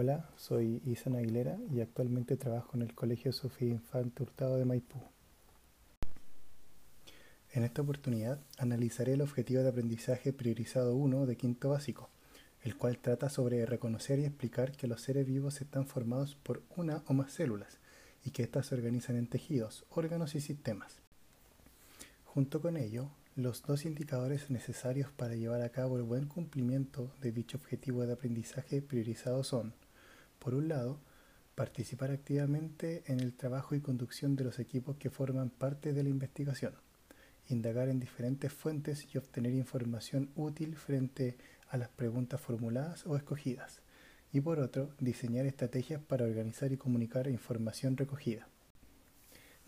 Hola, soy Isan Aguilera y actualmente trabajo en el Colegio Sofía Infante Hurtado de Maipú. En esta oportunidad analizaré el objetivo de aprendizaje priorizado 1 de quinto básico, el cual trata sobre reconocer y explicar que los seres vivos están formados por una o más células y que éstas se organizan en tejidos, órganos y sistemas. Junto con ello, los dos indicadores necesarios para llevar a cabo el buen cumplimiento de dicho objetivo de aprendizaje priorizado son, por un lado, participar activamente en el trabajo y conducción de los equipos que forman parte de la investigación, indagar en diferentes fuentes y obtener información útil frente a las preguntas formuladas o escogidas, y por otro, diseñar estrategias para organizar y comunicar información recogida.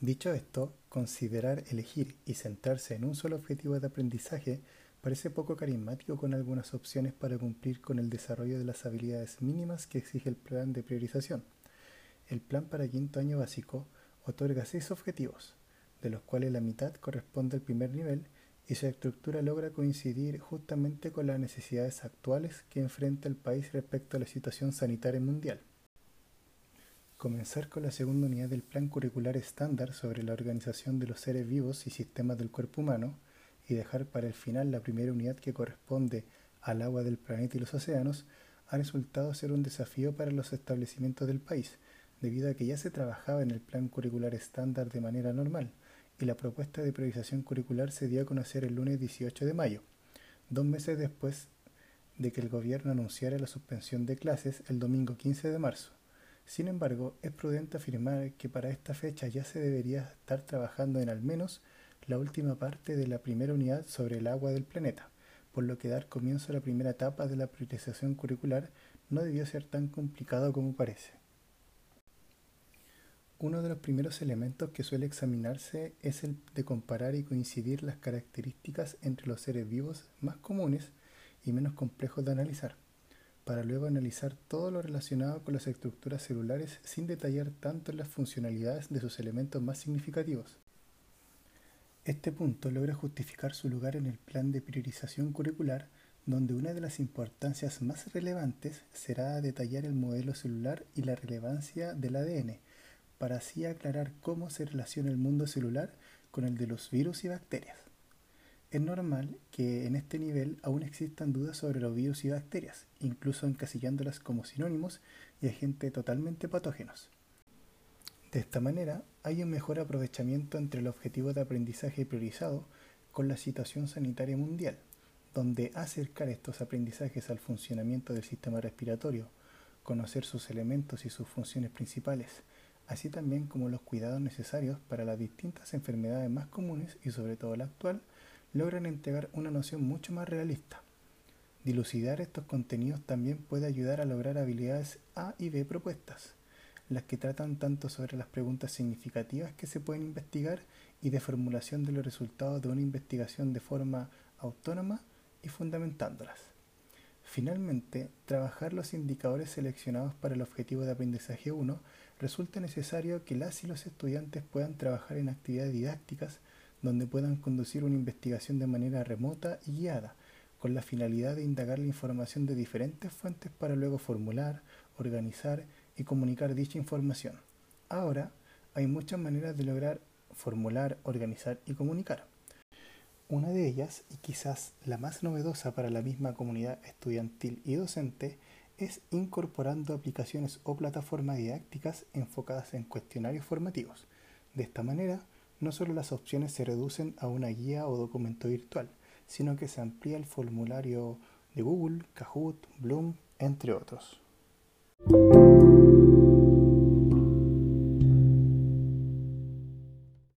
Dicho esto, considerar elegir y centrarse en un solo objetivo de aprendizaje parece poco carismático con algunas opciones para cumplir con el desarrollo de las habilidades mínimas que exige el plan de priorización. El plan para quinto año básico otorga seis objetivos, de los cuales la mitad corresponde al primer nivel y su estructura logra coincidir justamente con las necesidades actuales que enfrenta el país respecto a la situación sanitaria mundial. Comenzar con la segunda unidad del Plan Curricular Estándar sobre la organización de los seres vivos y sistemas del cuerpo humano y dejar para el final la primera unidad que corresponde al agua del planeta y los océanos ha resultado ser un desafío para los establecimientos del país, debido a que ya se trabajaba en el Plan Curricular Estándar de manera normal y la propuesta de priorización curricular se dio a conocer el lunes 18 de mayo, dos meses después de que el gobierno anunciara la suspensión de clases el domingo 15 de marzo. Sin embargo, es prudente afirmar que para esta fecha ya se debería estar trabajando en al menos la última parte de la primera unidad sobre el agua del planeta, por lo que dar comienzo a la primera etapa de la priorización curricular no debió ser tan complicado como parece. Uno de los primeros elementos que suele examinarse es el de comparar y coincidir las características entre los seres vivos más comunes y menos complejos de analizar para luego analizar todo lo relacionado con las estructuras celulares sin detallar tanto las funcionalidades de sus elementos más significativos. Este punto logra justificar su lugar en el plan de priorización curricular, donde una de las importancias más relevantes será detallar el modelo celular y la relevancia del ADN, para así aclarar cómo se relaciona el mundo celular con el de los virus y bacterias. Es normal que en este nivel aún existan dudas sobre los virus y bacterias, incluso encasillándolas como sinónimos y agentes totalmente patógenos. De esta manera, hay un mejor aprovechamiento entre el objetivo de aprendizaje priorizado con la situación sanitaria mundial, donde acercar estos aprendizajes al funcionamiento del sistema respiratorio, conocer sus elementos y sus funciones principales, así también como los cuidados necesarios para las distintas enfermedades más comunes y sobre todo la actual, logran entregar una noción mucho más realista. Dilucidar estos contenidos también puede ayudar a lograr habilidades A y B propuestas, las que tratan tanto sobre las preguntas significativas que se pueden investigar y de formulación de los resultados de una investigación de forma autónoma y fundamentándolas. Finalmente, trabajar los indicadores seleccionados para el objetivo de aprendizaje 1 resulta necesario que las y los estudiantes puedan trabajar en actividades didácticas donde puedan conducir una investigación de manera remota y guiada, con la finalidad de indagar la información de diferentes fuentes para luego formular, organizar y comunicar dicha información. Ahora, hay muchas maneras de lograr formular, organizar y comunicar. Una de ellas, y quizás la más novedosa para la misma comunidad estudiantil y docente, es incorporando aplicaciones o plataformas didácticas enfocadas en cuestionarios formativos. De esta manera, no solo las opciones se reducen a una guía o documento virtual, sino que se amplía el formulario de Google, Kahoot, Bloom, entre otros.